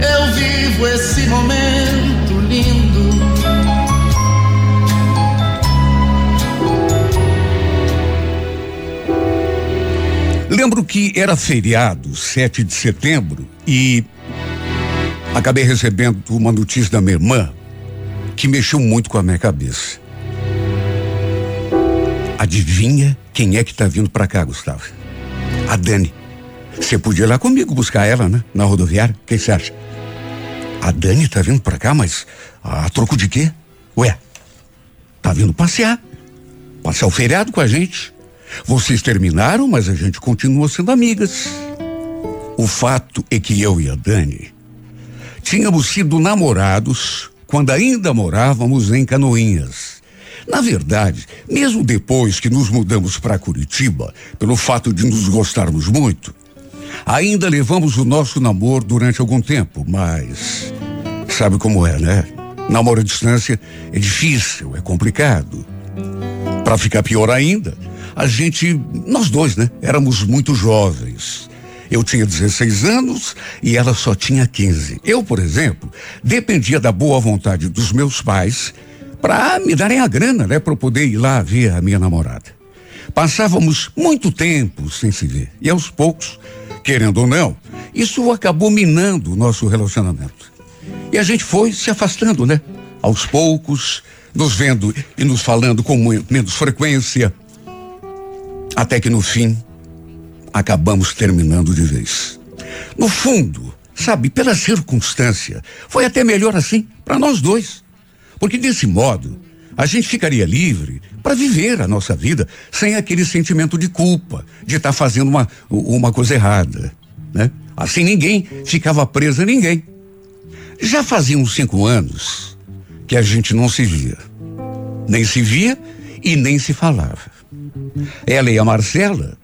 eu vivo esse momento lindo. Lembro que era feriado, 7 de setembro, e acabei recebendo uma notícia da minha irmã que mexeu muito com a minha cabeça. Adivinha quem é que tá vindo pra cá, Gustavo? A Dani. Você podia ir lá comigo buscar ela, né? Na rodoviária. O que você acha? A Dani tá vindo pra cá, mas a troco de quê? Ué, tá vindo passear. Passar o feriado com a gente. Vocês terminaram, mas a gente continua sendo amigas. O fato é que eu e a Dani tínhamos sido namorados quando ainda morávamos em Canoinhas. Na verdade, mesmo depois que nos mudamos para Curitiba, pelo fato de nos gostarmos muito, ainda levamos o nosso namoro durante algum tempo, mas sabe como é, né? Namoro à distância é difícil, é complicado. Para ficar pior ainda, a gente, nós dois, né? Éramos muito jovens. Eu tinha 16 anos e ela só tinha 15. Eu, por exemplo, dependia da boa vontade dos meus pais para me darem a grana, né, para eu poder ir lá ver a minha namorada. Passávamos muito tempo sem se ver e aos poucos, querendo ou não, isso acabou minando o nosso relacionamento. E a gente foi se afastando, né? Aos poucos, nos vendo e nos falando com menos frequência, até que no fim acabamos terminando de vez. No fundo, sabe, pela circunstância, foi até melhor assim para nós dois. Porque desse modo, a gente ficaria livre para viver a nossa vida sem aquele sentimento de culpa, de estar tá fazendo uma, uma coisa errada. Né? Assim ninguém ficava preso a ninguém. Já faziam cinco anos que a gente não se via. Nem se via e nem se falava. Ela e a Marcela,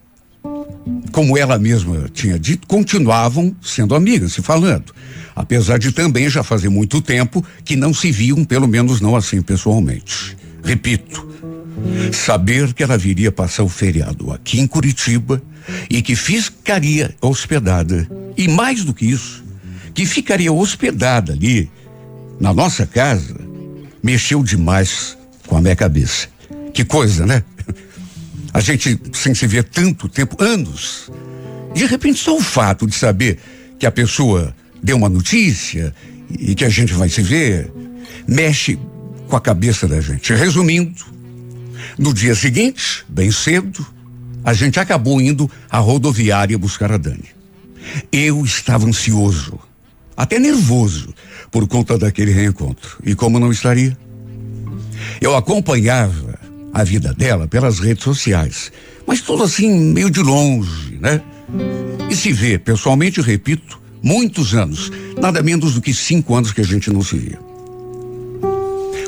como ela mesma tinha dito, continuavam sendo amigas, se falando. Apesar de também já fazer muito tempo que não se viam, pelo menos não assim pessoalmente. Repito, saber que ela viria passar o feriado aqui em Curitiba e que ficaria hospedada, e mais do que isso, que ficaria hospedada ali, na nossa casa, mexeu demais com a minha cabeça. Que coisa, né? A gente sem se ver tanto tempo, anos. De repente, só o fato de saber que a pessoa deu uma notícia e que a gente vai se ver, mexe com a cabeça da gente. Resumindo, no dia seguinte, bem cedo, a gente acabou indo à rodoviária buscar a Dani. Eu estava ansioso, até nervoso, por conta daquele reencontro. E como não estaria? Eu acompanhava a vida dela pelas redes sociais, mas tudo assim, meio de longe, né? E se vê, pessoalmente, repito, muitos anos, nada menos do que cinco anos que a gente não se via.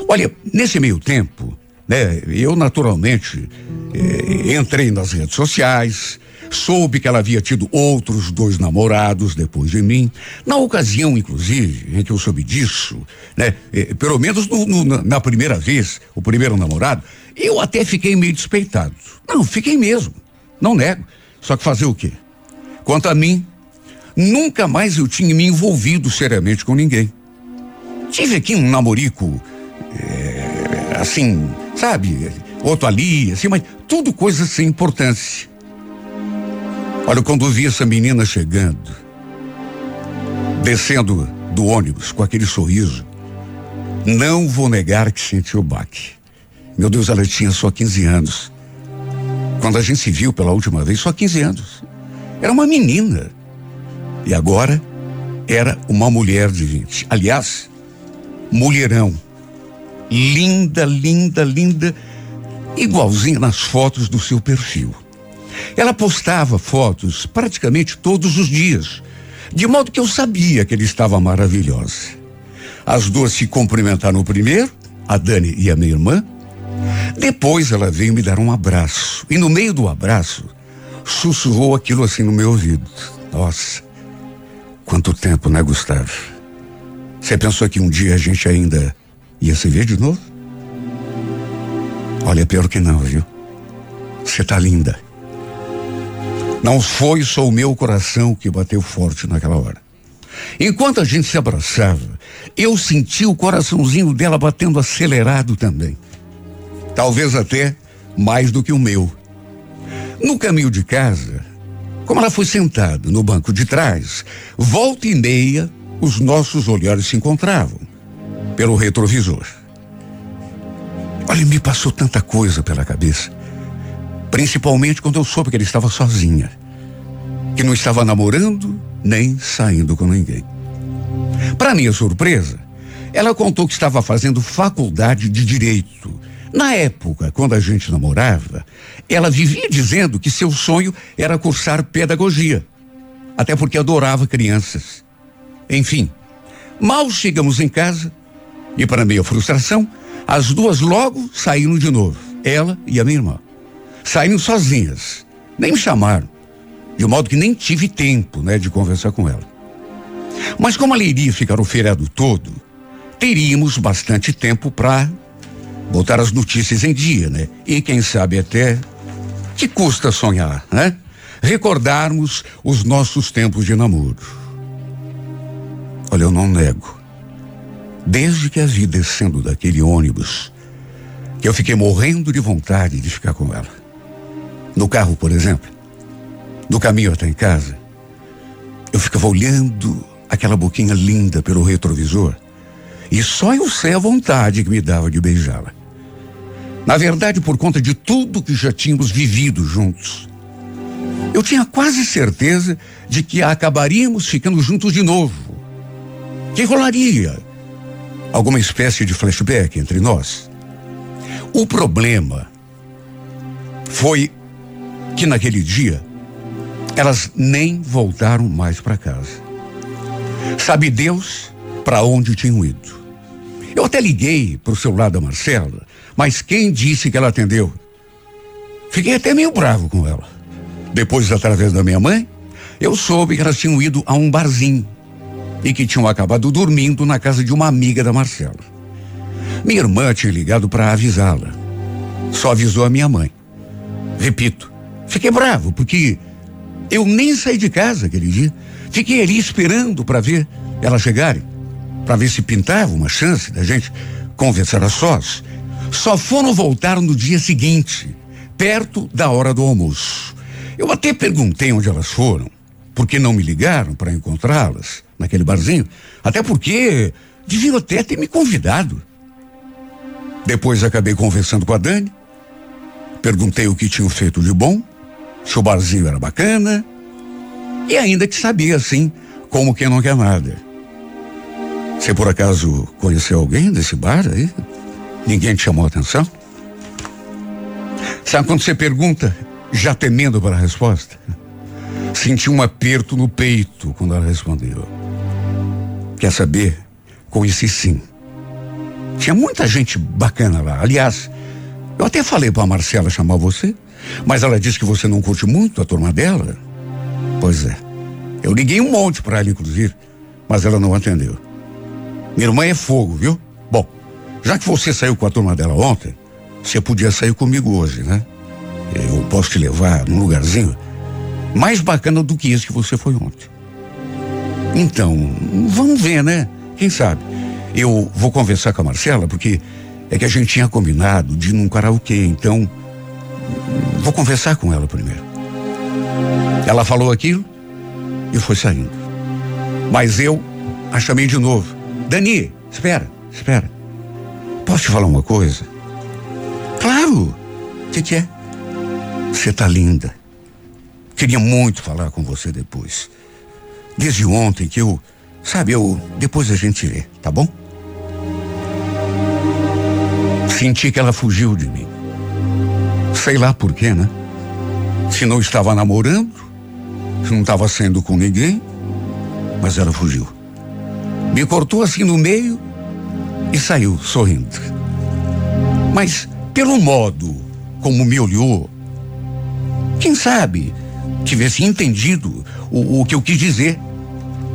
Olha, nesse meio tempo, né, eu naturalmente eh, entrei nas redes sociais, soube que ela havia tido outros dois namorados depois de mim. Na ocasião, inclusive, em que eu soube disso, né, eh, pelo menos no, no, na primeira vez, o primeiro namorado, eu até fiquei meio despeitado. Não, fiquei mesmo. Não nego. Só que fazer o quê? Quanto a mim, Nunca mais eu tinha me envolvido seriamente com ninguém. Tive aqui um namorico, é, assim, sabe? Outro ali, assim, mas tudo coisa sem importância. Olha, quando eu vi essa menina chegando, descendo do ônibus com aquele sorriso, não vou negar que senti o baque. Meu Deus, ela tinha só 15 anos. Quando a gente se viu pela última vez, só 15 anos. Era uma menina. E agora era uma mulher de 20. Aliás, mulherão. Linda, linda, linda, igualzinha nas fotos do seu perfil. Ela postava fotos praticamente todos os dias, de modo que eu sabia que ele estava maravilhosa. As duas se cumprimentaram primeiro, a Dani e a minha irmã. Depois ela veio me dar um abraço. E no meio do abraço, sussurrou aquilo assim no meu ouvido. Nossa, quanto tempo, né, Gustavo? Você pensou que um dia a gente ainda ia se ver de novo? Olha, pior que não, viu? Você tá linda. Não foi só o meu coração que bateu forte naquela hora. Enquanto a gente se abraçava, eu senti o coraçãozinho dela batendo acelerado também. Talvez até mais do que o meu. No caminho de casa, como ela foi sentada no banco de trás, volta e meia, os nossos olhares se encontravam pelo retrovisor. Olha, me passou tanta coisa pela cabeça. Principalmente quando eu soube que ele estava sozinha. Que não estava namorando nem saindo com ninguém. Para minha surpresa, ela contou que estava fazendo faculdade de direito. Na época, quando a gente namorava, ela vivia dizendo que seu sonho era cursar pedagogia. Até porque adorava crianças. Enfim, mal chegamos em casa e, para minha frustração, as duas logo saíram de novo, ela e a minha irmã. Saíram sozinhas, nem me chamaram, de modo que nem tive tempo, né, de conversar com ela. Mas como ela iria ficar o feriado todo, teríamos bastante tempo para botar as notícias em dia, né? E quem sabe até que custa sonhar, né? Recordarmos os nossos tempos de namoro. Olha, eu não nego. Desde que a vi descendo daquele ônibus, que eu fiquei morrendo de vontade de ficar com ela. No carro, por exemplo, no caminho até em casa, eu ficava olhando aquela boquinha linda pelo retrovisor e só eu sei a vontade que me dava de beijá-la. Na verdade, por conta de tudo que já tínhamos vivido juntos. Eu tinha quase certeza de que acabaríamos ficando juntos de novo. Que rolaria alguma espécie de flashback entre nós. O problema foi que naquele dia elas nem voltaram mais para casa. Sabe Deus para onde tinham ido. Eu até liguei para o celular da Marcela, mas quem disse que ela atendeu? Fiquei até meio bravo com ela. Depois, através da minha mãe, eu soube que elas tinham ido a um barzinho e que tinham acabado dormindo na casa de uma amiga da Marcela. Minha irmã tinha ligado para avisá-la. Só avisou a minha mãe. Repito, fiquei bravo porque eu nem saí de casa aquele dia. Fiquei ali esperando para ver elas chegarem, para ver se pintava uma chance da gente conversar a sós. Só foram voltar no dia seguinte, perto da hora do almoço. Eu até perguntei onde elas foram, porque não me ligaram para encontrá-las naquele barzinho, até porque deviam até ter me convidado. Depois acabei conversando com a Dani, perguntei o que tinham feito de bom se o barzinho era bacana, e ainda que sabia, assim, como quem não quer nada. Você por acaso conheceu alguém desse bar aí? Ninguém te chamou a atenção? Sabe quando você pergunta, já temendo para a resposta? Senti um aperto no peito quando ela respondeu. Quer saber? Conheci sim. Tinha muita gente bacana lá. Aliás, eu até falei para a Marcela chamar você. Mas ela disse que você não curte muito a turma dela? Pois é. Eu liguei um monte para ela, inclusive, mas ela não atendeu. Minha irmã é fogo, viu? Bom, já que você saiu com a turma dela ontem, você podia sair comigo hoje, né? Eu posso te levar num lugarzinho mais bacana do que esse que você foi ontem. Então, vamos ver, né? Quem sabe? Eu vou conversar com a Marcela, porque é que a gente tinha combinado de ir num karaokê, então Vou conversar com ela primeiro. Ela falou aquilo e foi saindo. Mas eu a chamei de novo. Dani, espera, espera. Posso te falar uma coisa? Claro. O que, que é? Você tá linda. Queria muito falar com você depois. Desde ontem que eu, sabe, eu depois a gente vê, tá bom? Senti que ela fugiu de mim. Sei lá por quê, né? Se não estava namorando, se não estava sendo com ninguém, mas ela fugiu. Me cortou assim no meio e saiu sorrindo. Mas, pelo modo como me olhou, quem sabe tivesse entendido o, o que eu quis dizer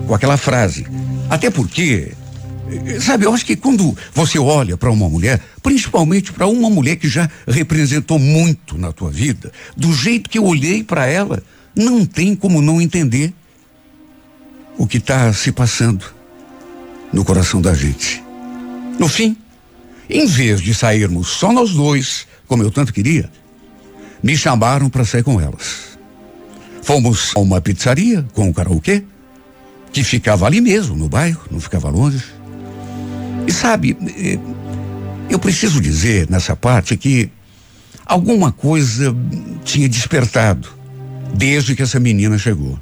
com aquela frase. Até porque, sabe, eu acho que quando você olha para uma mulher, principalmente para uma mulher que já representou muito na tua vida, do jeito que eu olhei para ela, não tem como não entender o que está se passando no coração da gente. No fim, em vez de sairmos só nós dois, como eu tanto queria, me chamaram para sair com elas. Fomos a uma pizzaria com um karaokê, que ficava ali mesmo, no bairro, não ficava longe. E sabe, eh, eu preciso dizer nessa parte que alguma coisa tinha despertado desde que essa menina chegou.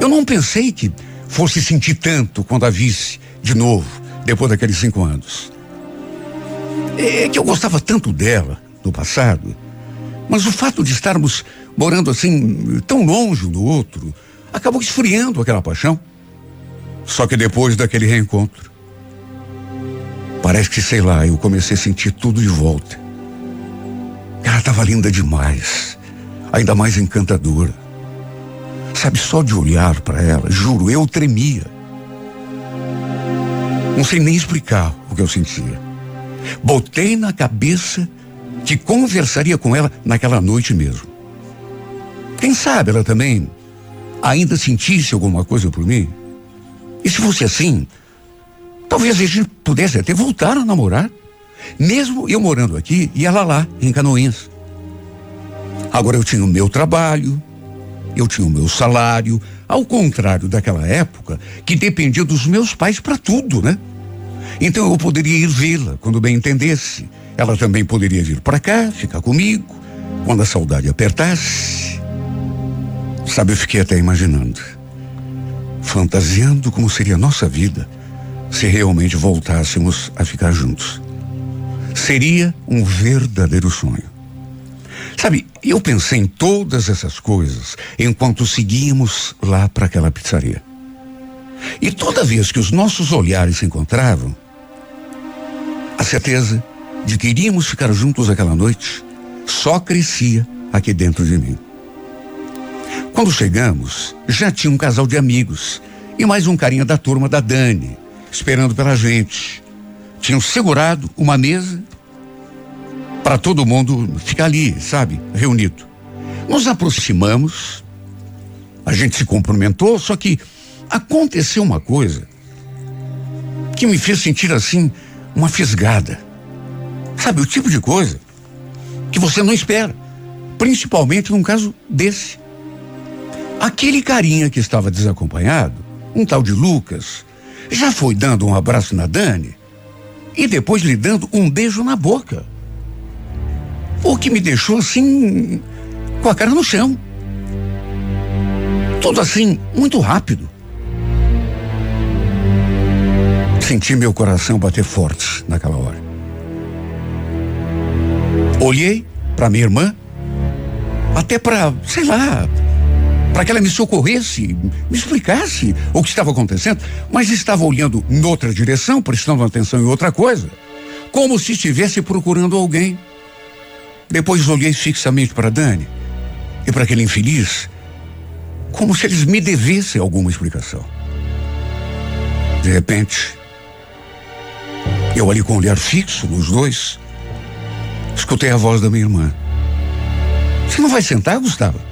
Eu não pensei que fosse sentir tanto quando a visse de novo, depois daqueles cinco anos. É que eu gostava tanto dela no passado, mas o fato de estarmos morando assim, tão longe um do outro, acabou esfriando aquela paixão. Só que depois daquele reencontro, parece que, sei lá, eu comecei a sentir tudo de volta. Ela estava linda demais, ainda mais encantadora. Sabe, só de olhar para ela, juro, eu tremia. Não sei nem explicar o que eu sentia. Botei na cabeça que conversaria com ela naquela noite mesmo. Quem sabe ela também ainda sentisse alguma coisa por mim? E se fosse assim, talvez a gente pudesse até voltar a namorar, mesmo eu morando aqui e ela lá, em Canoinhas. Agora eu tinha o meu trabalho, eu tinha o meu salário, ao contrário daquela época que dependia dos meus pais para tudo, né? Então eu poderia ir vê-la quando bem entendesse. Ela também poderia vir para cá, ficar comigo, quando a saudade apertasse. Sabe, eu fiquei até imaginando, fantasiando como seria a nossa vida se realmente voltássemos a ficar juntos. Seria um verdadeiro sonho. Sabe, eu pensei em todas essas coisas enquanto seguíamos lá para aquela pizzaria. E toda vez que os nossos olhares se encontravam, a certeza de que iríamos ficar juntos aquela noite só crescia aqui dentro de mim. Quando chegamos, já tinha um casal de amigos e mais um carinha da turma da Dani, esperando pela gente. Tinham segurado uma mesa para todo mundo ficar ali, sabe, reunido. Nos aproximamos, a gente se cumprimentou, só que aconteceu uma coisa que me fez sentir assim uma fisgada. Sabe, o tipo de coisa que você não espera, principalmente num caso desse. Aquele carinha que estava desacompanhado, um tal de Lucas, já foi dando um abraço na Dani e depois lhe dando um beijo na boca. O que me deixou assim, com a cara no chão. Tudo assim, muito rápido. Senti meu coração bater forte naquela hora. Olhei para minha irmã, até para, sei lá, para que ela me socorresse, me explicasse o que estava acontecendo, mas estava olhando em outra direção, prestando atenção em outra coisa, como se estivesse procurando alguém. Depois olhei fixamente para Dani e para aquele infeliz, como se eles me devessem alguma explicação. De repente, eu ali com o olhar fixo nos dois, escutei a voz da minha irmã. Você não vai sentar, Gustavo?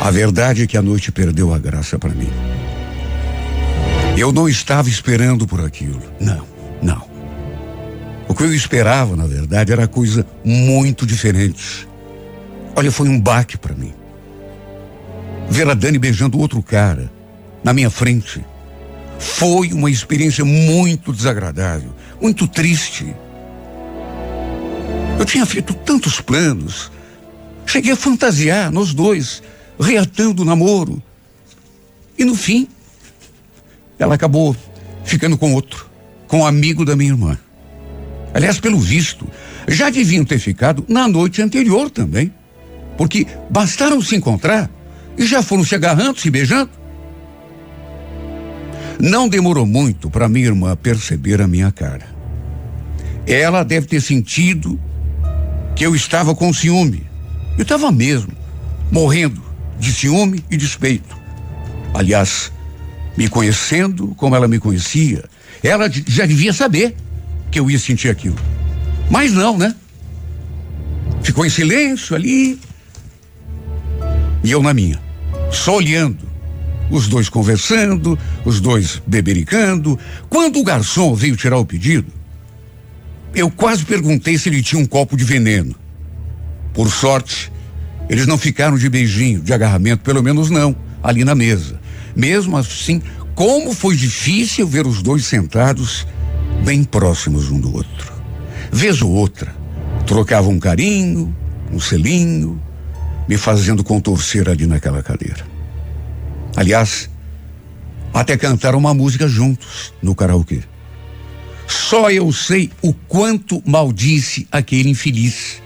A verdade é que a noite perdeu a graça para mim. Eu não estava esperando por aquilo. Não, não. O que eu esperava, na verdade, era coisa muito diferente. Olha, foi um baque para mim. Ver a Dani beijando outro cara na minha frente foi uma experiência muito desagradável, muito triste. Eu tinha feito tantos planos, cheguei a fantasiar nós dois, reatando o namoro. E no fim, ela acabou ficando com outro, com um amigo da minha irmã. Aliás, pelo visto, já deviam ter ficado na noite anterior também. Porque bastaram se encontrar e já foram se agarrando, se beijando. Não demorou muito para minha irmã perceber a minha cara. Ela deve ter sentido que eu estava com ciúme. Eu estava mesmo, morrendo de ciúme e despeito. Aliás, me conhecendo como ela me conhecia, ela já devia saber que eu ia sentir aquilo. Mas não, né? Ficou em silêncio ali. E eu na minha, só olhando. Os dois conversando, os dois bebericando. Quando o garçom veio tirar o pedido, eu quase perguntei se ele tinha um copo de veneno. Por sorte, eles não ficaram de beijinho, de agarramento, pelo menos não, ali na mesa. Mesmo assim, como foi difícil ver os dois sentados bem próximos um do outro. Vez ou outra, trocavam um carinho, um selinho, me fazendo contorcer ali naquela cadeira. Aliás, até cantaram uma música juntos no karaokê. Só eu sei o quanto maldisse aquele infeliz.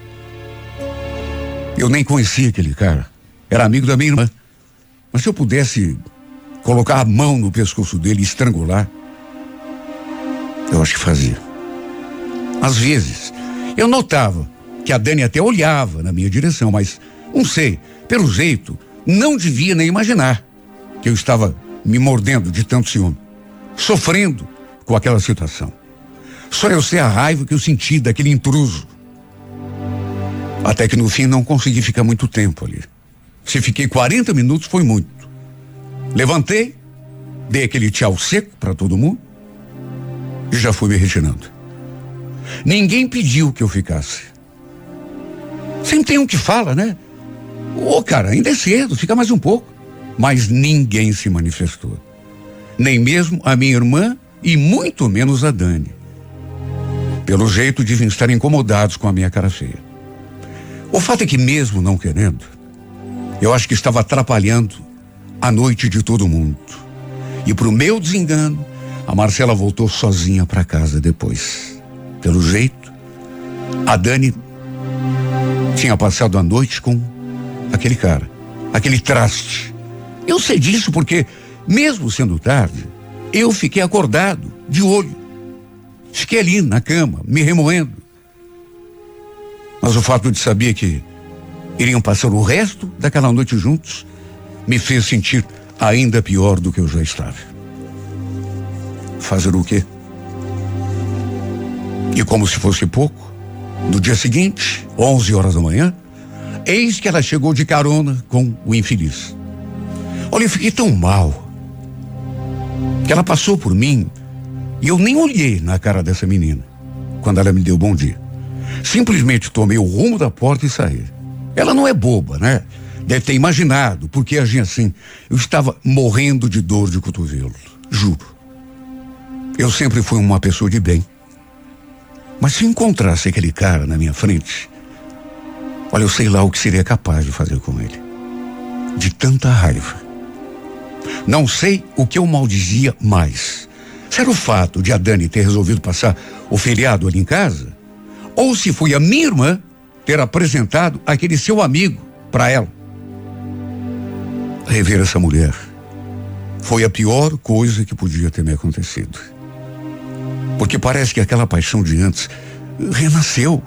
Eu nem conhecia aquele cara. Era amigo da minha irmã. Mas se eu pudesse colocar a mão no pescoço dele e estrangular, eu acho que fazia. Às vezes, eu notava que a Dani até olhava na minha direção, mas não sei, pelo jeito, não devia nem imaginar que eu estava me mordendo de tanto ciúme, sofrendo com aquela situação. Só eu sei a raiva que eu senti daquele intruso. Até que no fim não consegui ficar muito tempo ali. Se fiquei 40 minutos foi muito. Levantei, dei aquele tchau seco para todo mundo e já fui me retirando. Ninguém pediu que eu ficasse. Sempre tem um que fala, né? Ô, oh, cara, ainda é cedo, fica mais um pouco. Mas ninguém se manifestou. Nem mesmo a minha irmã e muito menos a Dani. Pelo jeito, devem estar incomodados com a minha cara feia. O fato é que, mesmo não querendo, eu acho que estava atrapalhando a noite de todo mundo. E para o meu desengano, a Marcela voltou sozinha para casa depois. Pelo jeito, a Dani tinha passado a noite com aquele cara, aquele traste. Eu sei disso porque, mesmo sendo tarde, eu fiquei acordado, de olho. Fiquei ali na cama, me remoendo. Mas o fato de saber que iriam passar o resto daquela noite juntos me fez sentir ainda pior do que eu já estava. Fazer o quê? E como se fosse pouco, no dia seguinte, 11 horas da manhã, eis que ela chegou de carona com o infeliz. Olha, eu fiquei tão mal que ela passou por mim e eu nem olhei na cara dessa menina quando ela me deu bom dia. Simplesmente tomei o rumo da porta e saí. Ela não é boba, né? Deve ter imaginado porque agia assim. Eu estava morrendo de dor de cotovelo, juro. Eu sempre fui uma pessoa de bem. Mas se encontrasse aquele cara na minha frente, olha, eu sei lá o que seria capaz de fazer com ele. De tanta raiva. Não sei o que eu maldizia mais. Se era o fato de a Dani ter resolvido passar o feriado ali em casa, ou se foi a minha irmã ter apresentado aquele seu amigo para ela. Rever essa mulher foi a pior coisa que podia ter me acontecido. Porque parece que aquela paixão de antes renasceu.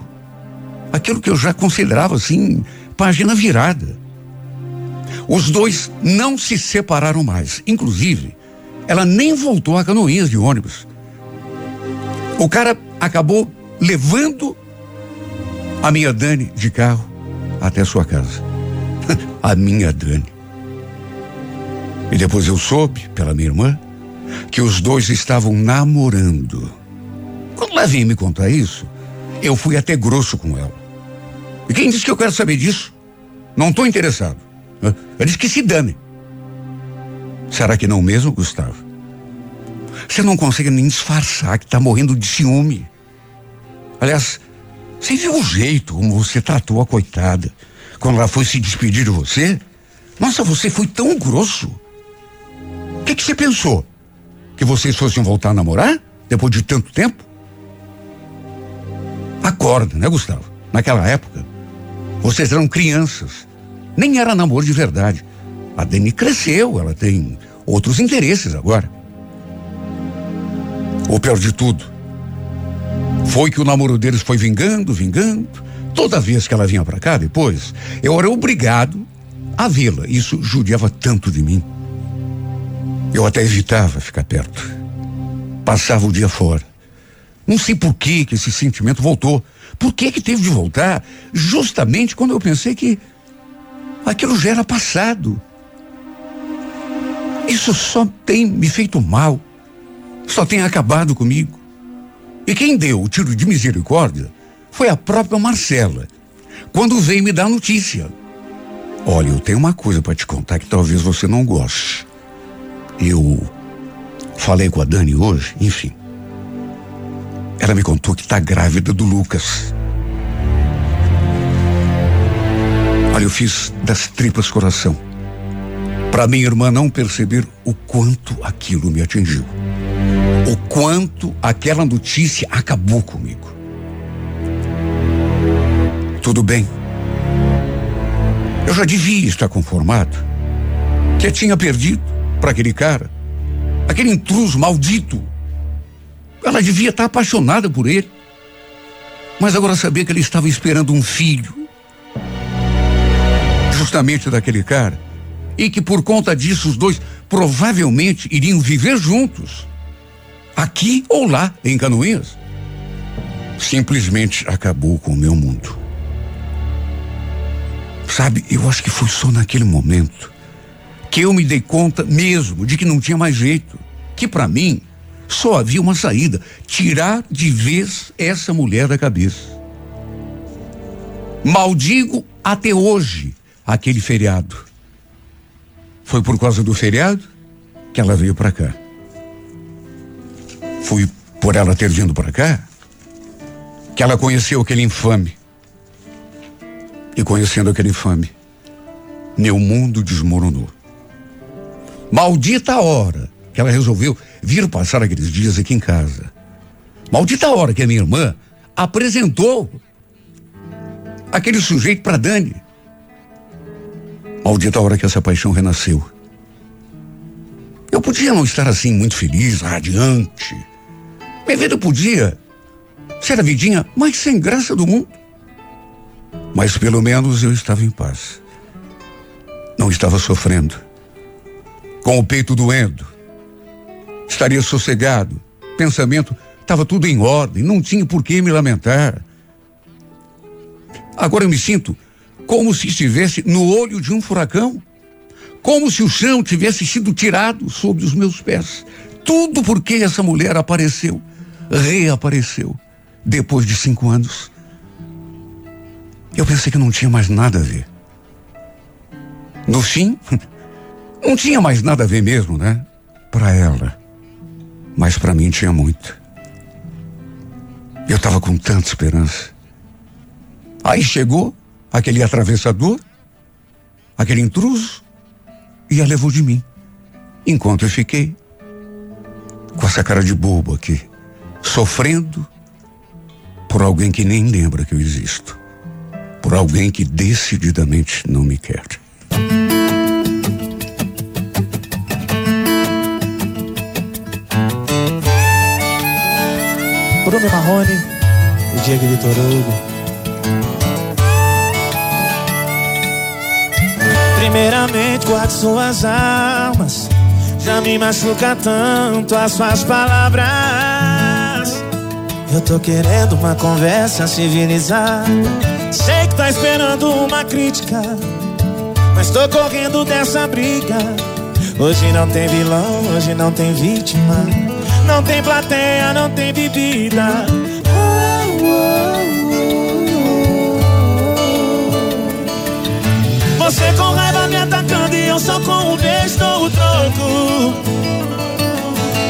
Aquilo que eu já considerava assim, página virada. Os dois não se separaram mais. Inclusive, ela nem voltou a canoinhas de ônibus. O cara acabou levando a minha Dani de carro até sua casa. a minha Dani. E depois eu soube, pela minha irmã, que os dois estavam namorando. Quando ela vinha me contar isso, eu fui até grosso com ela. E quem disse que eu quero saber disso? Não estou interessado. Eu disse que se dane. Será que não mesmo, Gustavo? Você não consegue nem disfarçar que está morrendo de ciúme. Aliás, você viu o jeito como você tratou a coitada quando ela foi se despedir de você? Nossa, você foi tão grosso. O que, que você pensou? Que vocês fossem voltar a namorar depois de tanto tempo? Acorda, né, Gustavo? Naquela época, vocês eram crianças. Nem era namoro de verdade. A Dani cresceu, ela tem outros interesses agora. O pior de tudo foi que o namoro deles foi vingando, vingando. Toda vez que ela vinha para cá depois, eu era obrigado a vê-la. Isso judiava tanto de mim. Eu até evitava ficar perto. Passava o dia fora. Não sei por que, que esse sentimento voltou. Por que que teve de voltar? Justamente quando eu pensei que aquilo já era passado. Isso só tem me feito mal. Só tem acabado comigo. E quem deu o tiro de misericórdia foi a própria Marcela, quando veio me dar notícia. Olha, eu tenho uma coisa para te contar que talvez você não goste. Eu falei com a Dani hoje, enfim. Ela me contou que está grávida do Lucas. Olha, eu fiz das tripas coração. Para minha irmã não perceber o quanto aquilo me atingiu. O quanto aquela notícia acabou comigo. Tudo bem. Eu já devia estar conformado que eu tinha perdido para aquele cara, aquele intruso maldito ela devia estar apaixonada por ele. Mas agora sabia que ele estava esperando um filho. Justamente daquele cara. E que por conta disso os dois provavelmente iriam viver juntos. Aqui ou lá, em Canoinhas. Simplesmente acabou com o meu mundo. Sabe, eu acho que foi só naquele momento que eu me dei conta mesmo de que não tinha mais jeito. Que para mim só havia uma saída: tirar de vez essa mulher da cabeça. Maldigo até hoje aquele feriado. Foi por causa do feriado que ela veio para cá. Foi por ela ter vindo para cá que ela conheceu aquele infame. E conhecendo aquele infame, meu mundo desmoronou. Maldita a hora que ela resolveu vir passar aqueles dias aqui em casa. Maldita hora que a minha irmã apresentou aquele sujeito para Dani. Maldita hora que essa paixão renasceu. Eu podia não estar assim muito feliz, radiante. Vida podia ser a vidinha mais sem graça do mundo. Mas pelo menos eu estava em paz. Não estava sofrendo. Com o peito doendo estaria sossegado. Pensamento estava tudo em ordem, não tinha por que me lamentar. Agora eu me sinto como se estivesse no olho de um furacão, como se o chão tivesse sido tirado sob os meus pés. Tudo porque essa mulher apareceu, reapareceu, depois de cinco anos. Eu pensei que não tinha mais nada a ver. No fim, não tinha mais nada a ver mesmo, né? Para ela mas para mim tinha muito. Eu estava com tanta esperança. Aí chegou aquele atravessador, aquele intruso, e a levou de mim. Enquanto eu fiquei com essa cara de bobo aqui, sofrendo por alguém que nem lembra que eu existo, por alguém que decididamente não me quer. Bruno Marrone e Diego Vitor Hugo. Primeiramente, guarde suas almas. Já me machuca tanto as suas palavras. Eu tô querendo uma conversa civilizada. Sei que tá esperando uma crítica. Mas tô correndo dessa briga. Hoje não tem vilão, hoje não tem vítima. Não tem plateia, não tem bebida. Você com raiva me atacando e eu só com um beijo dou o troco.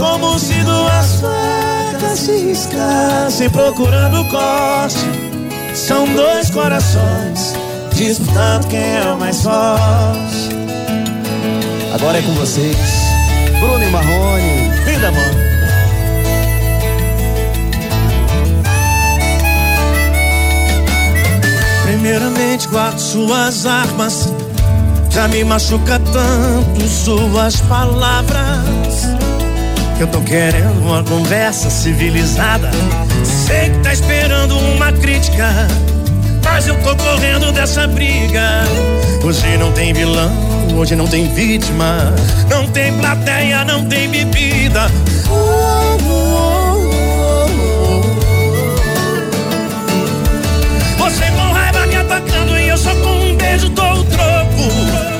Como se duas facas se riscassem procurando corte. São dois corações disputando quem é o mais forte. Agora é com vocês, Bruno e Marrone. Vida, amor. Primeiramente guardo suas armas. Já me machuca tanto suas palavras. Que eu tô querendo uma conversa civilizada. Sei que tá esperando uma crítica. Mas eu tô correndo dessa briga. Hoje não tem vilão, hoje não tem vítima. Não tem plateia, não tem bebida. Você com raiva me atacando e eu só com um beijo dou o troco.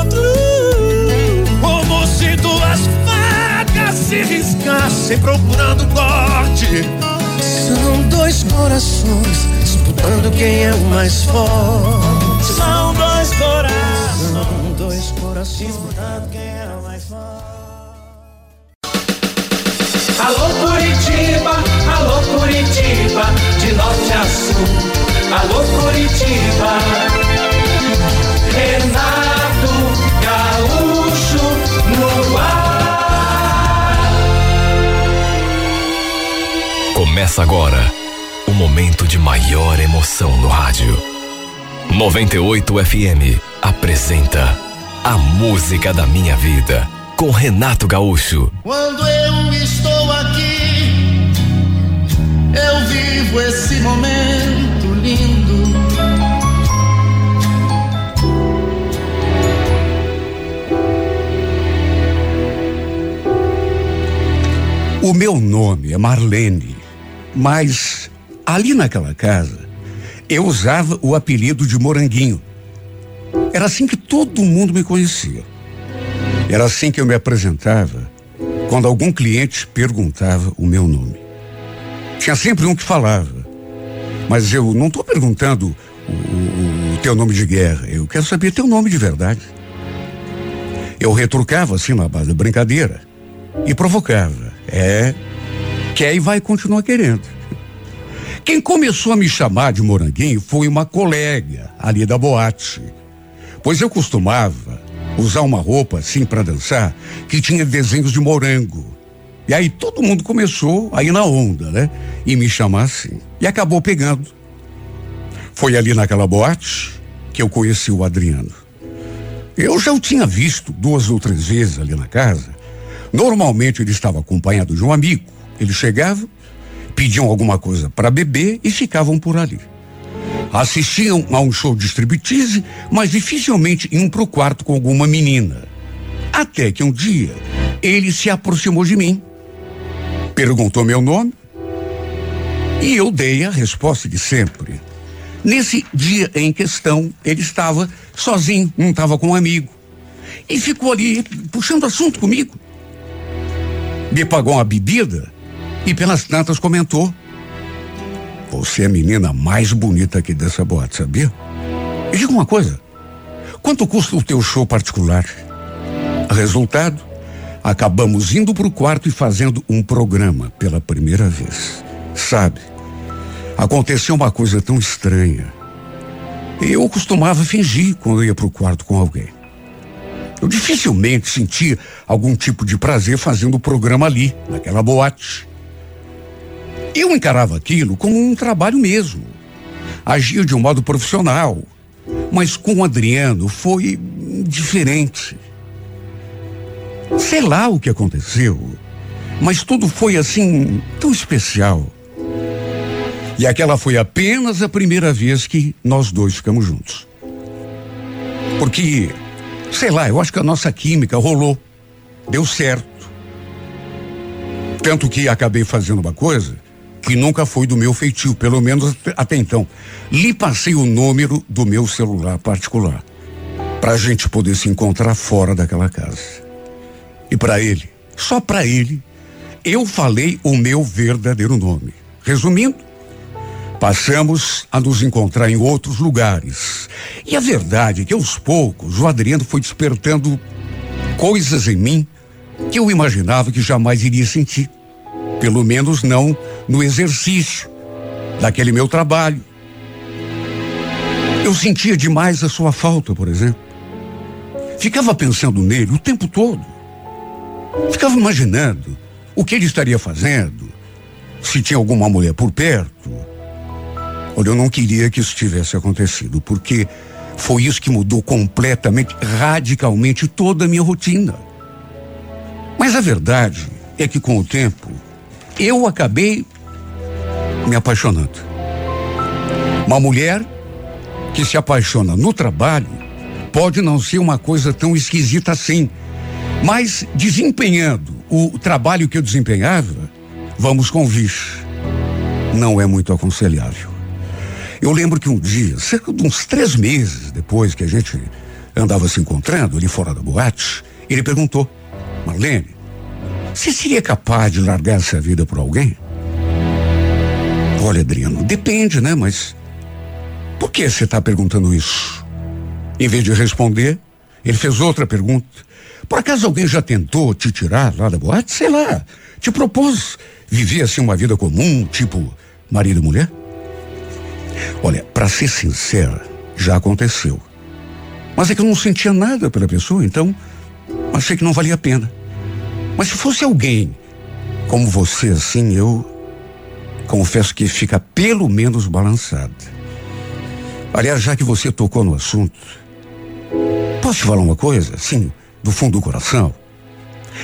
Se riscassem procurando corte. São dois corações disputando quem é o mais forte. São dois corações. São dois corações disputando quem é o mais forte. Alô Curitiba, alô Curitiba, de norte a sul. Alô Curitiba, Renato Começa agora o momento de maior emoção no rádio. 98 FM apresenta A Música da Minha Vida com Renato Gaúcho. Quando eu estou aqui, eu vivo esse momento lindo. O meu nome é Marlene, mas ali naquela casa eu usava o apelido de Moranguinho. Era assim que todo mundo me conhecia. Era assim que eu me apresentava quando algum cliente perguntava o meu nome. Tinha sempre um que falava, mas eu não estou perguntando o, o, o teu nome de guerra, eu quero saber teu nome de verdade. Eu retrucava assim na base da brincadeira e provocava. É, quer e vai continuar querendo. Quem começou a me chamar de moranguinho foi uma colega ali da boate. Pois eu costumava usar uma roupa assim para dançar que tinha desenhos de morango. E aí todo mundo começou a ir na onda, né? E me chamar assim. E acabou pegando. Foi ali naquela boate que eu conheci o Adriano. Eu já o tinha visto duas ou três vezes ali na casa. Normalmente ele estava acompanhado de um amigo. Eles chegavam, pediam alguma coisa para beber e ficavam por ali. Assistiam a um show de striptease, mas dificilmente iam para o quarto com alguma menina. Até que um dia ele se aproximou de mim, perguntou meu nome e eu dei a resposta de sempre. Nesse dia em questão, ele estava sozinho, não estava com um amigo. E ficou ali puxando assunto comigo. Me pagou uma bebida e pelas tantas comentou. Você é a menina mais bonita aqui dessa boate, sabia? E diga uma coisa. Quanto custa o teu show particular? Resultado, acabamos indo para o quarto e fazendo um programa pela primeira vez. Sabe, aconteceu uma coisa tão estranha. Eu costumava fingir quando ia para o quarto com alguém. Eu dificilmente sentia algum tipo de prazer fazendo o programa ali, naquela boate. Eu encarava aquilo como um trabalho mesmo. Agia de um modo profissional. Mas com o Adriano foi diferente. Sei lá o que aconteceu, mas tudo foi assim tão especial. E aquela foi apenas a primeira vez que nós dois ficamos juntos. Porque, sei lá, eu acho que a nossa química rolou, deu certo. Tanto que acabei fazendo uma coisa que nunca foi do meu feitio, pelo menos até então. Lhe passei o número do meu celular particular, para a gente poder se encontrar fora daquela casa. E para ele, só para ele, eu falei o meu verdadeiro nome. Resumindo, passamos a nos encontrar em outros lugares. E a verdade é que aos poucos o Adriano foi despertando coisas em mim que eu imaginava que jamais iria sentir. Pelo menos não no exercício daquele meu trabalho. Eu sentia demais a sua falta, por exemplo. Ficava pensando nele o tempo todo. Ficava imaginando o que ele estaria fazendo, se tinha alguma mulher por perto. Olha, eu não queria que isso tivesse acontecido, porque foi isso que mudou completamente, radicalmente toda a minha rotina. Mas a verdade é que com o tempo eu acabei me apaixonando. Uma mulher que se apaixona no trabalho pode não ser uma coisa tão esquisita assim, mas desempenhando o trabalho que eu desempenhava, vamos convir, não é muito aconselhável. Eu lembro que um dia, cerca de uns três meses depois que a gente andava se encontrando ali fora da boate, ele perguntou: Marlene, você seria capaz de largar essa vida por alguém? Olha, Adriano, depende, né? Mas por que você está perguntando isso? Em vez de responder, ele fez outra pergunta. Por acaso alguém já tentou te tirar lá da boate? Sei lá. Te propôs viver assim uma vida comum, tipo marido e mulher? Olha, para ser sincera, já aconteceu. Mas é que eu não sentia nada pela pessoa, então achei que não valia a pena. Mas se fosse alguém como você assim, eu confesso que fica pelo menos balançado. Aliás, já que você tocou no assunto, posso te falar uma coisa, sim, do fundo do coração?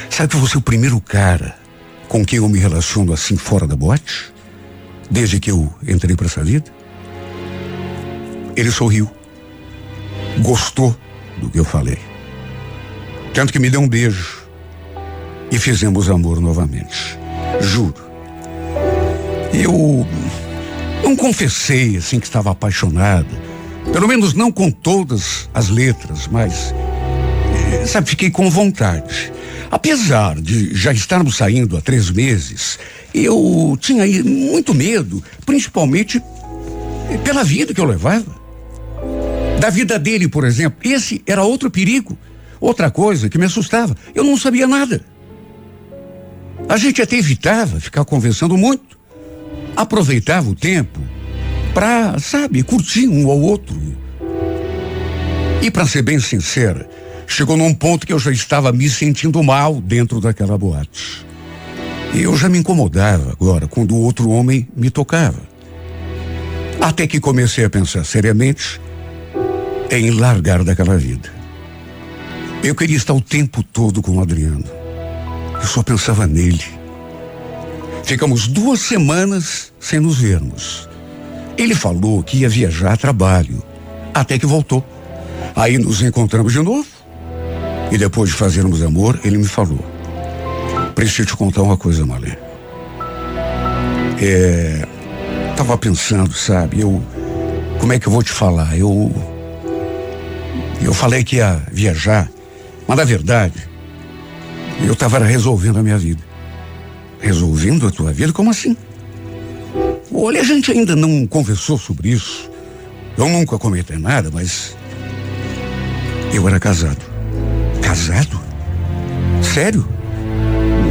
Sabe que você é o primeiro cara com quem eu me relaciono assim fora da boate? Desde que eu entrei para essa vida? Ele sorriu. Gostou do que eu falei. Tanto que me deu um beijo. E fizemos amor novamente. Juro. Eu não confessei assim que estava apaixonada. Pelo menos não com todas as letras, mas eh, sabe, fiquei com vontade. Apesar de já estarmos saindo há três meses, eu tinha muito medo, principalmente pela vida que eu levava da vida dele, por exemplo. Esse era outro perigo. Outra coisa que me assustava. Eu não sabia nada. A gente até evitava ficar conversando muito. Aproveitava o tempo para, sabe, curtir um ao outro. E para ser bem sincera, chegou num ponto que eu já estava me sentindo mal dentro daquela boate. E eu já me incomodava agora quando o outro homem me tocava. Até que comecei a pensar seriamente em largar daquela vida. Eu queria estar o tempo todo com o Adriano. Eu só pensava nele. Ficamos duas semanas sem nos vermos. Ele falou que ia viajar a trabalho, até que voltou. Aí nos encontramos de novo. E depois de fazermos amor, ele me falou: Preciso te contar uma coisa, Malê. É. Tava pensando, sabe? Eu. Como é que eu vou te falar? Eu eu falei que ia viajar, mas na verdade, eu estava resolvendo a minha vida. Resolvendo a tua vida? Como assim? Olha, a gente ainda não conversou sobre isso. Eu nunca comentei nada, mas. Eu era casado. Casado? Sério?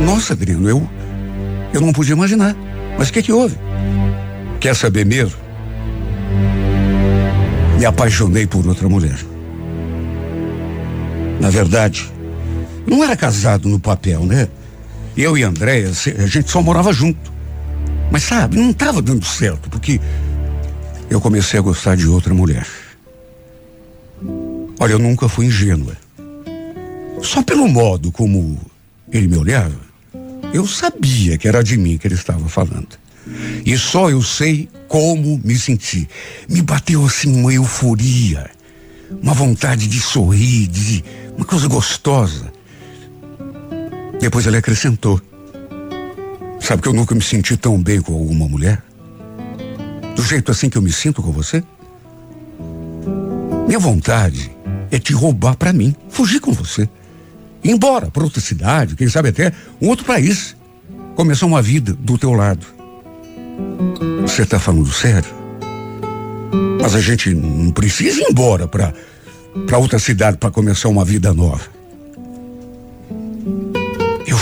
Nossa, Adriano, eu. Eu não podia imaginar. Mas o que, que houve? Quer saber mesmo? Me apaixonei por outra mulher. Na verdade, não era casado no papel, né? Eu e Andréia, a gente só morava junto. Mas sabe, não estava dando certo, porque eu comecei a gostar de outra mulher. Olha, eu nunca fui ingênua. Só pelo modo como ele me olhava, eu sabia que era de mim que ele estava falando. E só eu sei como me senti. Me bateu assim uma euforia, uma vontade de sorrir, de uma coisa gostosa. Depois ele acrescentou: Sabe que eu nunca me senti tão bem com alguma mulher? Do jeito assim que eu me sinto com você? Minha vontade é te roubar para mim, fugir com você. Ir embora para outra cidade, quem sabe até um outro país. Começar uma vida do teu lado. Você tá falando sério? Mas a gente não precisa ir embora para para outra cidade para começar uma vida nova.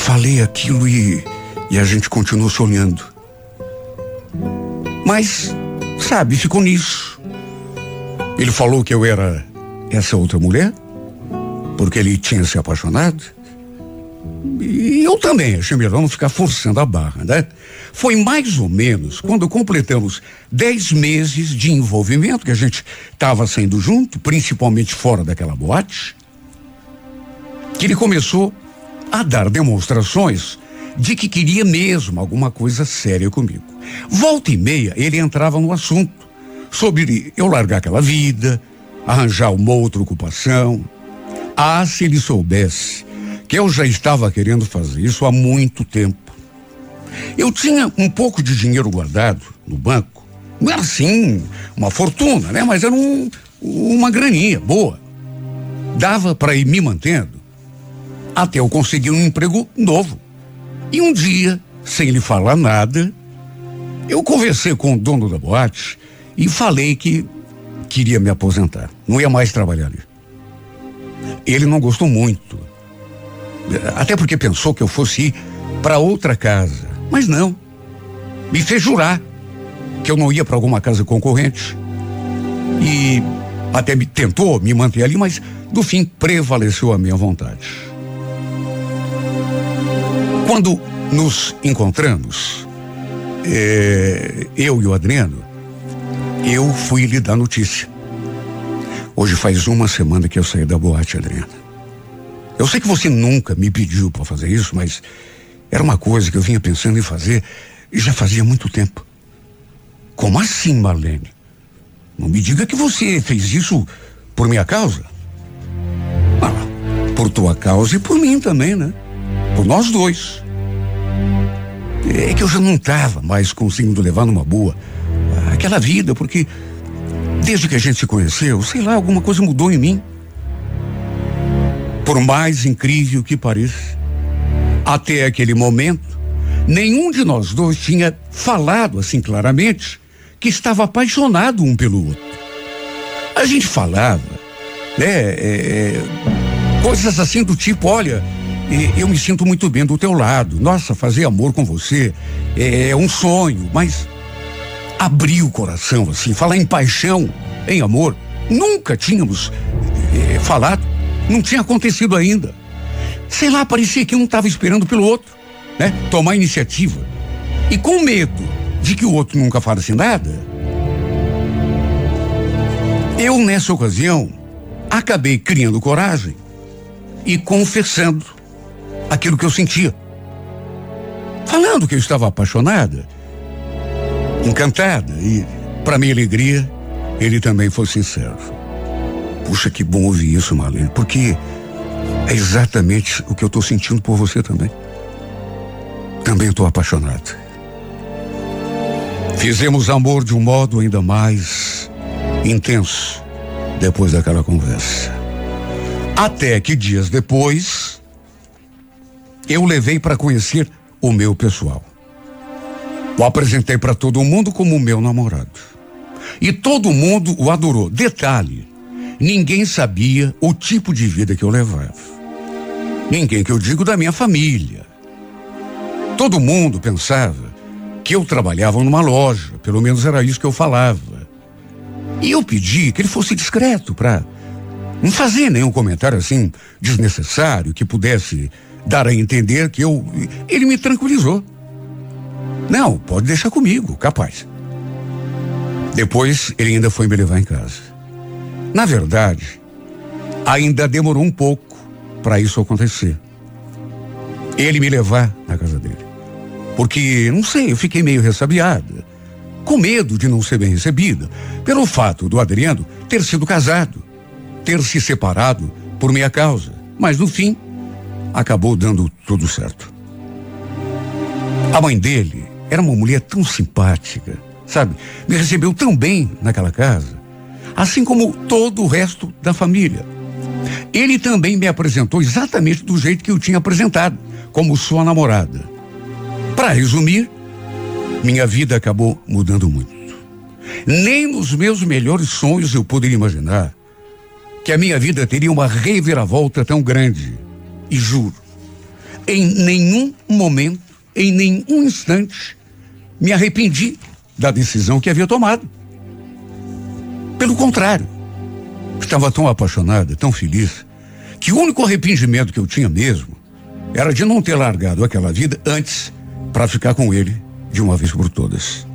Falei aquilo e, e a gente continuou se olhando. Mas, sabe, ficou nisso. Ele falou que eu era essa outra mulher, porque ele tinha se apaixonado. E eu também achei melhor não ficar forçando a barra, né? Foi mais ou menos quando completamos dez meses de envolvimento, que a gente estava saindo junto, principalmente fora daquela boate, que ele começou a dar demonstrações de que queria mesmo alguma coisa séria comigo. Volta e meia ele entrava no assunto sobre eu largar aquela vida, arranjar uma outra ocupação. Ah, se ele soubesse que eu já estava querendo fazer isso há muito tempo. Eu tinha um pouco de dinheiro guardado no banco. Não era assim uma fortuna, né? Mas era um, uma graninha boa. Dava para ir me mantendo até eu conseguir um emprego novo. E um dia, sem lhe falar nada, eu conversei com o dono da boate e falei que queria me aposentar. Não ia mais trabalhar ali. Ele não gostou muito. Até porque pensou que eu fosse ir para outra casa. Mas não. Me fez jurar que eu não ia para alguma casa concorrente. E até me tentou me manter ali, mas no fim prevaleceu a minha vontade. Quando nos encontramos, é, eu e o Adriano, eu fui lhe dar notícia. Hoje faz uma semana que eu saí da boate, Adriana. Eu sei que você nunca me pediu para fazer isso, mas era uma coisa que eu vinha pensando em fazer e já fazia muito tempo. Como assim, Marlene? Não me diga que você fez isso por minha causa. Ah, por tua causa e por mim também, né? Por nós dois. É que eu já não estava mais conseguindo levar numa boa aquela vida, porque desde que a gente se conheceu, sei lá, alguma coisa mudou em mim. Por mais incrível que pareça, até aquele momento, nenhum de nós dois tinha falado assim claramente que estava apaixonado um pelo outro. A gente falava, né, é, coisas assim do tipo, olha, eu me sinto muito bem do teu lado. Nossa, fazer amor com você é, é um sonho, mas abrir o coração assim, falar em paixão, em amor, nunca tínhamos é, falado. Não tinha acontecido ainda. Sei lá, parecia que um estava esperando pelo outro, né? Tomar iniciativa. E com medo de que o outro nunca falasse nada, eu, nessa ocasião, acabei criando coragem e confessando aquilo que eu sentia. Falando que eu estava apaixonada, encantada e, para minha alegria, ele também foi sincero. Puxa, que bom ouvir isso, Marlene, porque é exatamente o que eu estou sentindo por você também. Também estou apaixonado. Fizemos amor de um modo ainda mais intenso depois daquela conversa. Até que dias depois, eu levei para conhecer o meu pessoal. O apresentei para todo mundo como meu namorado. E todo mundo o adorou. Detalhe: ninguém sabia o tipo de vida que eu levava. Ninguém que eu digo da minha família. Todo mundo pensava que eu trabalhava numa loja, pelo menos era isso que eu falava. E eu pedi que ele fosse discreto para não fazer nenhum comentário assim desnecessário que pudesse dar a entender que eu. Ele me tranquilizou. Não, pode deixar comigo, capaz. Depois ele ainda foi me levar em casa. Na verdade, ainda demorou um pouco para isso acontecer. Ele me levar na casa dele. Porque, não sei, eu fiquei meio ressabiada. Com medo de não ser bem recebida. Pelo fato do Adriano ter sido casado. Ter se separado por minha causa. Mas no fim, acabou dando tudo certo. A mãe dele era uma mulher tão simpática, sabe? Me recebeu tão bem naquela casa, assim como todo o resto da família. Ele também me apresentou exatamente do jeito que eu tinha apresentado, como sua namorada. Para resumir, minha vida acabou mudando muito. Nem nos meus melhores sonhos eu poderia imaginar que a minha vida teria uma reviravolta tão grande. E juro, em nenhum momento, em nenhum instante, me arrependi da decisão que havia tomado. Pelo contrário, estava tão apaixonada, tão feliz, que o único arrependimento que eu tinha mesmo era de não ter largado aquela vida antes para ficar com ele de uma vez por todas.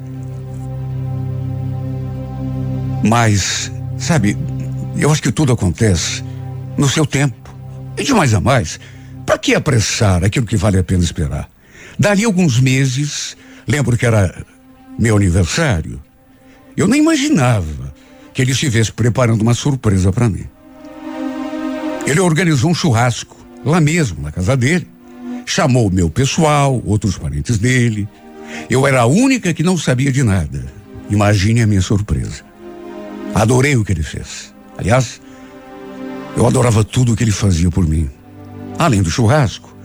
Mas, sabe, eu acho que tudo acontece no seu tempo. E de mais a mais, para que apressar aquilo que vale a pena esperar? Dali alguns meses, lembro que era meu aniversário, eu nem imaginava que ele estivesse preparando uma surpresa para mim. Ele organizou um churrasco lá mesmo, na casa dele. Chamou o meu pessoal, outros parentes dele. Eu era a única que não sabia de nada. Imagine a minha surpresa. Adorei o que ele fez. Aliás, eu adorava tudo o que ele fazia por mim. Além do churrasco,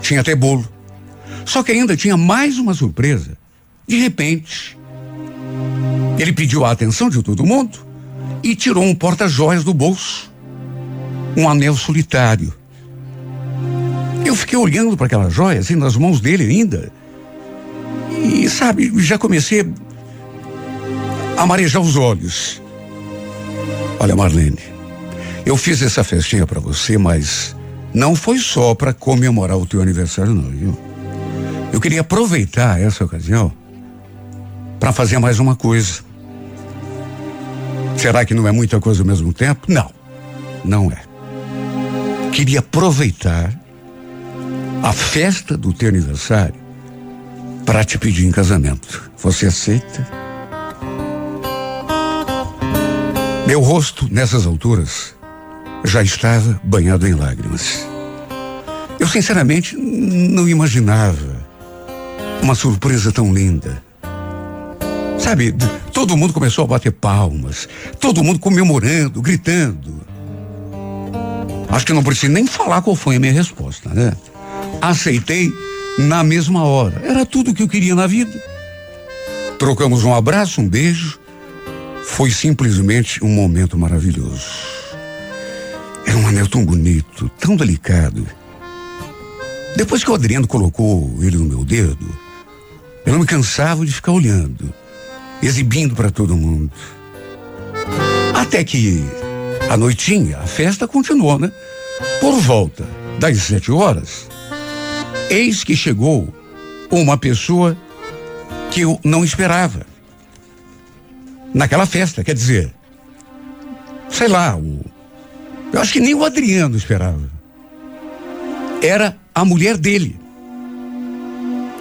tinha até bolo. Só que ainda tinha mais uma surpresa. De repente, ele pediu a atenção de todo mundo e tirou um porta-joias do bolso. Um anel solitário. Eu fiquei olhando para aquelas joias, assim, nas mãos dele ainda. E, sabe, já comecei a marejar os olhos. Olha, Marlene, eu fiz essa festinha para você, mas não foi só para comemorar o teu aniversário, não, viu? Eu queria aproveitar essa ocasião para fazer mais uma coisa. Será que não é muita coisa ao mesmo tempo? Não, não é. Queria aproveitar a festa do teu aniversário para te pedir em casamento. Você aceita? Meu rosto, nessas alturas, já estava banhado em lágrimas. Eu, sinceramente, não imaginava uma surpresa tão linda. Sabe, todo mundo começou a bater palmas, todo mundo comemorando, gritando. Acho que não preciso nem falar qual foi a minha resposta, né? Aceitei na mesma hora. Era tudo o que eu queria na vida. Trocamos um abraço, um beijo foi simplesmente um momento maravilhoso. Era um anel tão bonito, tão delicado. Depois que o Adriano colocou ele no meu dedo, eu não me cansava de ficar olhando, exibindo para todo mundo. Até que a noitinha, a festa continuou, né? Por volta das sete horas, eis que chegou uma pessoa que eu não esperava naquela festa. Quer dizer, sei lá, o, eu acho que nem o Adriano esperava. Era a mulher dele.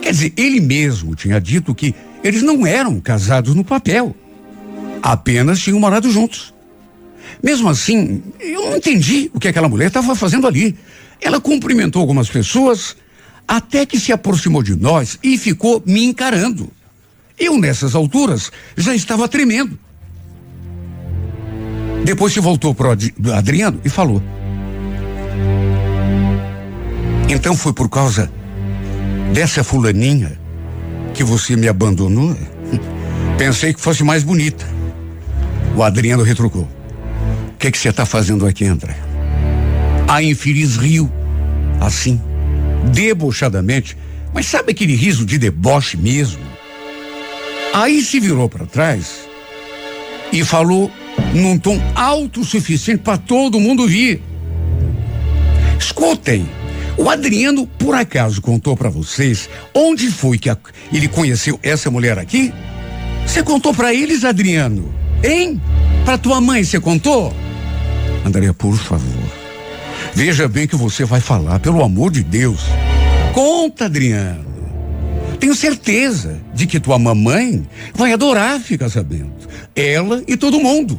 Quer dizer, ele mesmo tinha dito que eles não eram casados no papel, apenas tinham morado juntos. Mesmo assim, eu não entendi o que aquela mulher estava fazendo ali. Ela cumprimentou algumas pessoas, até que se aproximou de nós e ficou me encarando. Eu, nessas alturas, já estava tremendo. Depois se voltou para o Adriano e falou: Então foi por causa dessa fulaninha que você me abandonou? Pensei que fosse mais bonita. O Adriano retrucou: O que, que você está fazendo aqui, André? A infeliz riu, assim, debochadamente, mas sabe aquele riso de deboche mesmo? Aí se virou para trás e falou num tom alto o suficiente para todo mundo ouvir. Escutem, o Adriano por acaso contou para vocês onde foi que a, ele conheceu essa mulher aqui? Você contou para eles, Adriano? Hein? Para tua mãe você contou? Andréia, por favor. Veja bem que você vai falar, pelo amor de Deus. Conta, Adriano. Tenho certeza de que tua mamãe vai adorar ficar sabendo. Ela e todo mundo.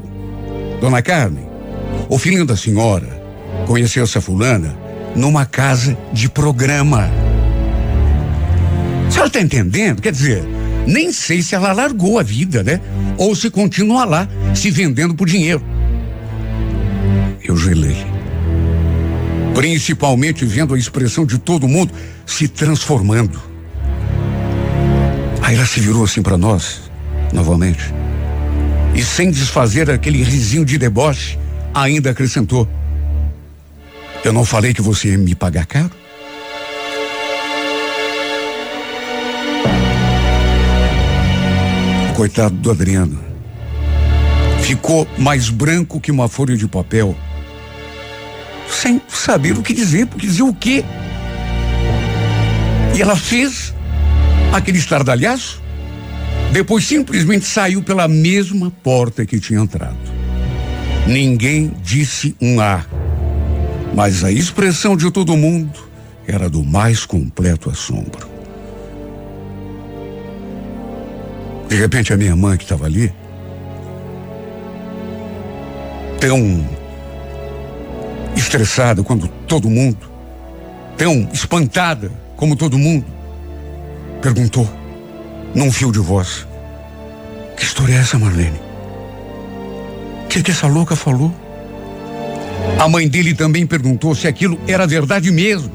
Dona Carmen, o filhinho da senhora conheceu essa fulana numa casa de programa. A senhora está entendendo? Quer dizer, nem sei se ela largou a vida, né? Ou se continua lá, se vendendo por dinheiro. Eu gelei. Principalmente vendo a expressão de todo mundo se transformando. Aí ela se virou assim para nós, novamente. E sem desfazer aquele risinho de deboche, ainda acrescentou: Eu não falei que você ia me pagar caro? Coitado do Adriano. Ficou mais branco que uma folha de papel. Sem saber o que dizer, porque dizer o quê? E ela fez aquele estardalhaço, depois simplesmente saiu pela mesma porta que tinha entrado. Ninguém disse um A, mas a expressão de todo mundo era do mais completo assombro. De repente, a minha mãe que estava ali, tão estressada quando todo mundo, tão espantada como todo mundo, perguntou, num fio de voz: Que história é essa, Marlene? O que, que essa louca falou? A mãe dele também perguntou se aquilo era verdade mesmo.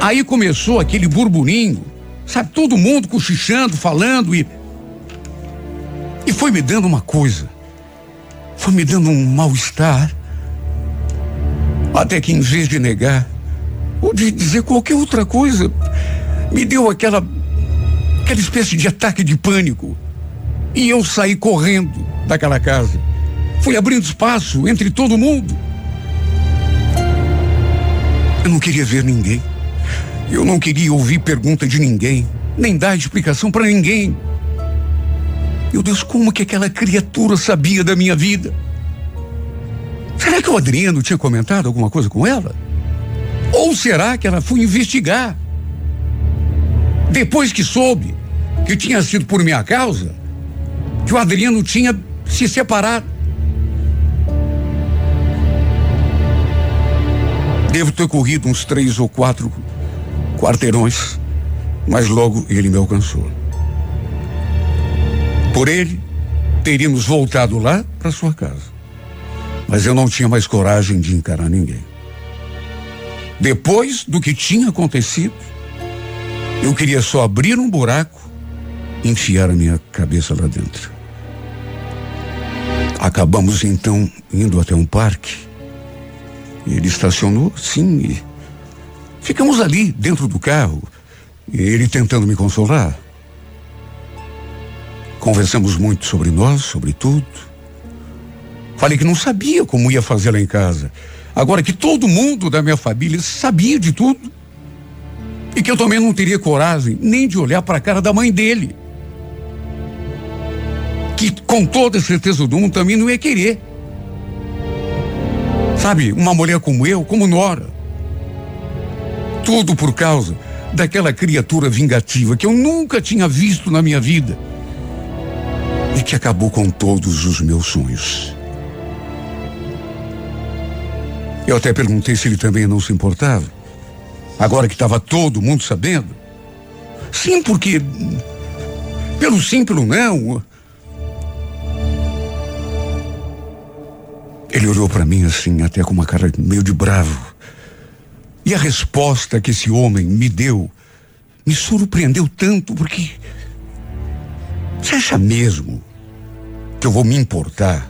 Aí começou aquele burburinho Sabe, todo mundo cochichando, falando e. E foi me dando uma coisa. Foi me dando um mal-estar. Até que em vez de negar, ou de dizer qualquer outra coisa, me deu aquela. aquela espécie de ataque de pânico. E eu saí correndo daquela casa. Fui abrindo espaço entre todo mundo. Eu não queria ver ninguém. Eu não queria ouvir pergunta de ninguém, nem dar explicação para ninguém. Meu Deus, como que aquela criatura sabia da minha vida? Será que o Adriano tinha comentado alguma coisa com ela? Ou será que ela foi investigar? Depois que soube que tinha sido por minha causa, que o Adriano tinha se separado. Devo ter corrido uns três ou quatro quarteirões, mas logo ele me alcançou. Por ele, teríamos voltado lá para sua casa. Mas eu não tinha mais coragem de encarar ninguém. Depois do que tinha acontecido, eu queria só abrir um buraco e enfiar a minha cabeça lá dentro. Acabamos então indo até um parque. Ele estacionou, sim, e Ficamos ali, dentro do carro, ele tentando me consolar. Conversamos muito sobre nós, sobre tudo. Falei que não sabia como ia fazer lá em casa. Agora que todo mundo da minha família sabia de tudo. E que eu também não teria coragem nem de olhar para a cara da mãe dele. Que com toda certeza do mundo também não ia querer. Sabe, uma mulher como eu, como Nora tudo por causa daquela criatura vingativa que eu nunca tinha visto na minha vida e que acabou com todos os meus sonhos. Eu até perguntei se ele também não se importava. Agora que estava todo mundo sabendo. Sim, porque pelo sim, pelo não. Ele olhou para mim assim, até com uma cara meio de bravo. E a resposta que esse homem me deu me surpreendeu tanto porque. Você acha mesmo que eu vou me importar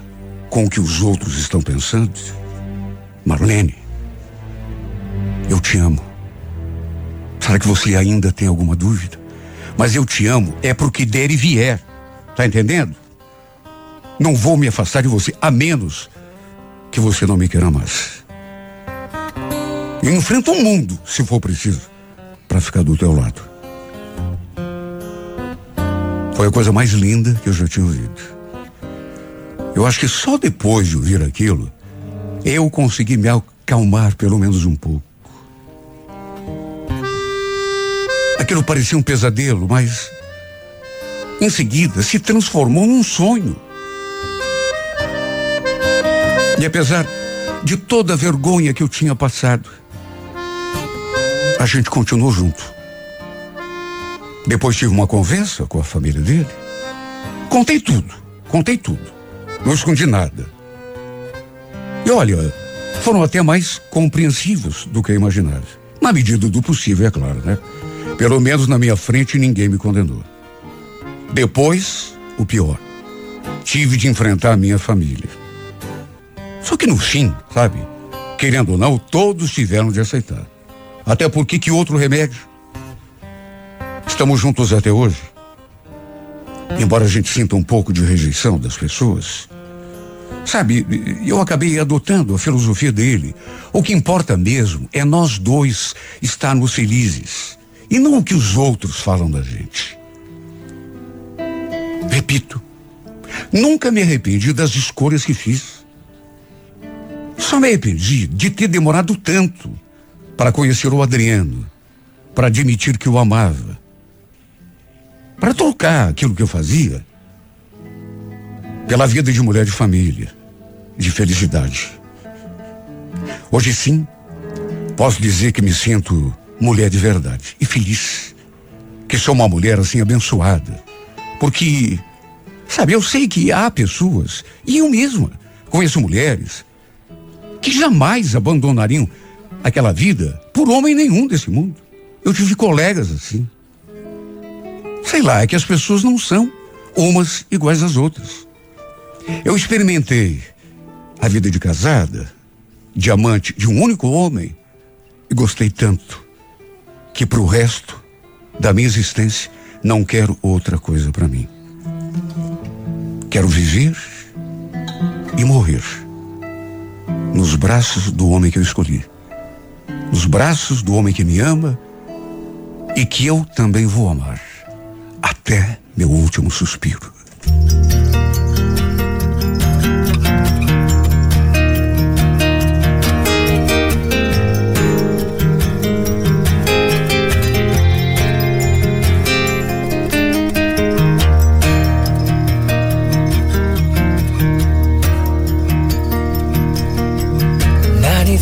com o que os outros estão pensando? Marlene, eu te amo. Será que você ainda tem alguma dúvida? Mas eu te amo é porque der e vier. Tá entendendo? Não vou me afastar de você, a menos que você não me queira mais. E enfrenta o mundo, se for preciso, para ficar do teu lado. Foi a coisa mais linda que eu já tinha ouvido. Eu acho que só depois de ouvir aquilo, eu consegui me acalmar pelo menos um pouco. Aquilo parecia um pesadelo, mas em seguida se transformou num sonho. E apesar de toda a vergonha que eu tinha passado, a gente continuou junto. Depois tive uma conversa com a família dele. Contei tudo, contei tudo. Não escondi nada. E olha, foram até mais compreensivos do que eu imaginava. Na medida do possível, é claro, né? Pelo menos na minha frente ninguém me condenou. Depois, o pior. Tive de enfrentar a minha família. Só que no fim, sabe? Querendo ou não, todos tiveram de aceitar. Até porque que outro remédio? Estamos juntos até hoje. Embora a gente sinta um pouco de rejeição das pessoas, sabe, eu acabei adotando a filosofia dele. O que importa mesmo é nós dois estarmos felizes e não o que os outros falam da gente. Repito, nunca me arrependi das escolhas que fiz. Só me arrependi de ter demorado tanto para conhecer o Adriano, para admitir que o amava, para trocar aquilo que eu fazia pela vida de mulher de família, de felicidade. Hoje sim, posso dizer que me sinto mulher de verdade e feliz. Que sou uma mulher assim abençoada. Porque, sabe, eu sei que há pessoas, e eu mesma conheço mulheres, que jamais abandonariam aquela vida por homem nenhum desse mundo. Eu tive colegas assim. Sei lá, é que as pessoas não são umas iguais às outras. Eu experimentei a vida de casada, de amante de um único homem, e gostei tanto que para o resto da minha existência não quero outra coisa para mim. Quero viver e morrer nos braços do homem que eu escolhi, nos braços do homem que me ama e que eu também vou amar até meu último suspiro.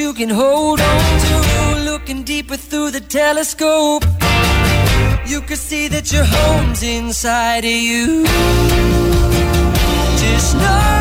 you can hold on to. Looking deeper through the telescope, you can see that your home's inside of you. Just know